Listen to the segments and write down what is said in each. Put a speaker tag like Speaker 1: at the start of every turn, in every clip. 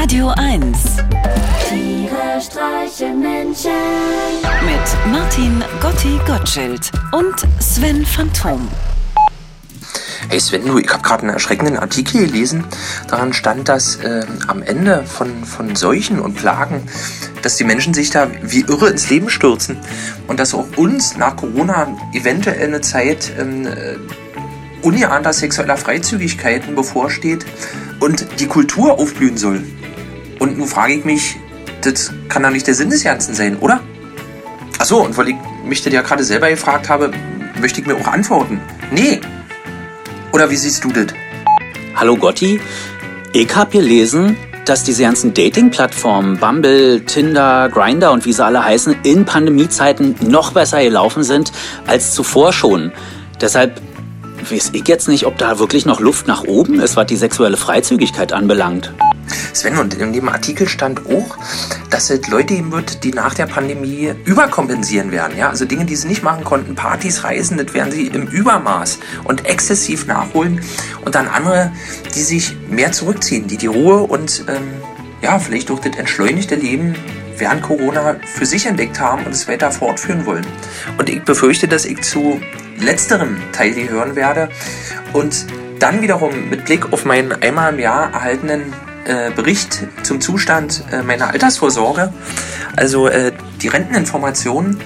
Speaker 1: Radio 1
Speaker 2: Tiere streichen Menschen.
Speaker 1: mit Martin Gotti Gottschild und Sven Phantom.
Speaker 3: Hey Sven, du, ich habe gerade einen erschreckenden Artikel gelesen. Daran stand, dass äh, am Ende von, von Seuchen und Plagen, dass die Menschen sich da wie irre ins Leben stürzen und dass auch uns nach Corona eventuell eine Zeit ähm, äh, ungeahnter sexueller Freizügigkeiten bevorsteht und die Kultur aufblühen soll. Und nun frage ich mich, das kann doch nicht der Sinn des Ganzen sein, oder? Achso, und weil ich mich das ja gerade selber gefragt habe, möchte ich mir auch antworten. Nee. Oder wie siehst du das?
Speaker 4: Hallo Gotti, ich hab gelesen, dass diese ganzen Dating-Plattformen, Bumble, Tinder, Grinder und wie sie alle heißen, in Pandemiezeiten noch besser gelaufen sind als zuvor schon. Deshalb weiß ich jetzt nicht, ob da wirklich noch Luft nach oben ist, was die sexuelle Freizügigkeit anbelangt.
Speaker 3: Sven, und in dem Artikel stand auch, dass es Leute geben wird, die nach der Pandemie überkompensieren werden. Ja? Also Dinge, die sie nicht machen konnten, Partys, Reisen, das werden sie im Übermaß und exzessiv nachholen. Und dann andere, die sich mehr zurückziehen, die die Ruhe und ähm, ja, vielleicht durch das entschleunigte Leben während Corona für sich entdeckt haben und es weiter fortführen wollen. Und ich befürchte, dass ich zu letzterem Teil gehören werde und dann wiederum mit Blick auf meinen einmal im Jahr erhaltenen äh, Bericht zum Zustand äh, meiner Altersvorsorge, also äh, die Renteninformationen, äh,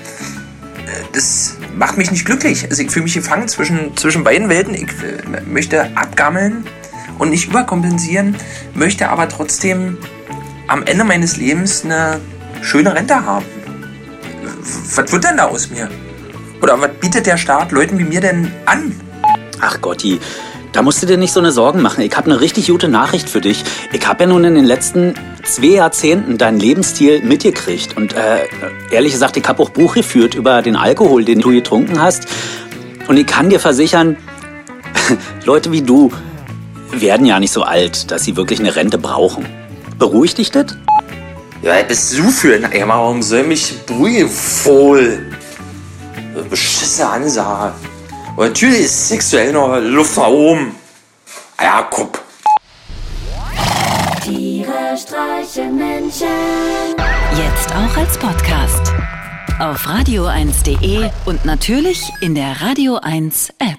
Speaker 3: das macht mich nicht glücklich. Also ich fühle mich gefangen zwischen, zwischen beiden Welten. Ich äh, möchte abgammeln und nicht überkompensieren, möchte aber trotzdem am Ende meines Lebens eine schöne Rente haben. Was wird denn da aus mir? Oder was bietet der Staat Leuten wie mir denn an?
Speaker 4: Ach Gotti, da musst du dir nicht so eine Sorgen machen. Ich habe eine richtig gute Nachricht für dich. Ich habe ja nun in den letzten zwei Jahrzehnten deinen Lebensstil mitgekriegt. Und äh, ehrlich gesagt, ich habe auch Buch geführt über den Alkohol, den du getrunken hast. Und ich kann dir versichern, Leute wie du werden ja nicht so alt, dass sie wirklich eine Rente brauchen. Beruhigt dich das?
Speaker 3: Ja, für ein Eimer? Warum soll mich beruhigen, Fohl? Beschissene Ansage. Und natürlich ist sexuell noch Luft nach oben. Ah Ja, guck.
Speaker 2: Tiere streichen Menschen.
Speaker 1: Jetzt auch als Podcast. Auf radio1.de und natürlich in der Radio 1 App.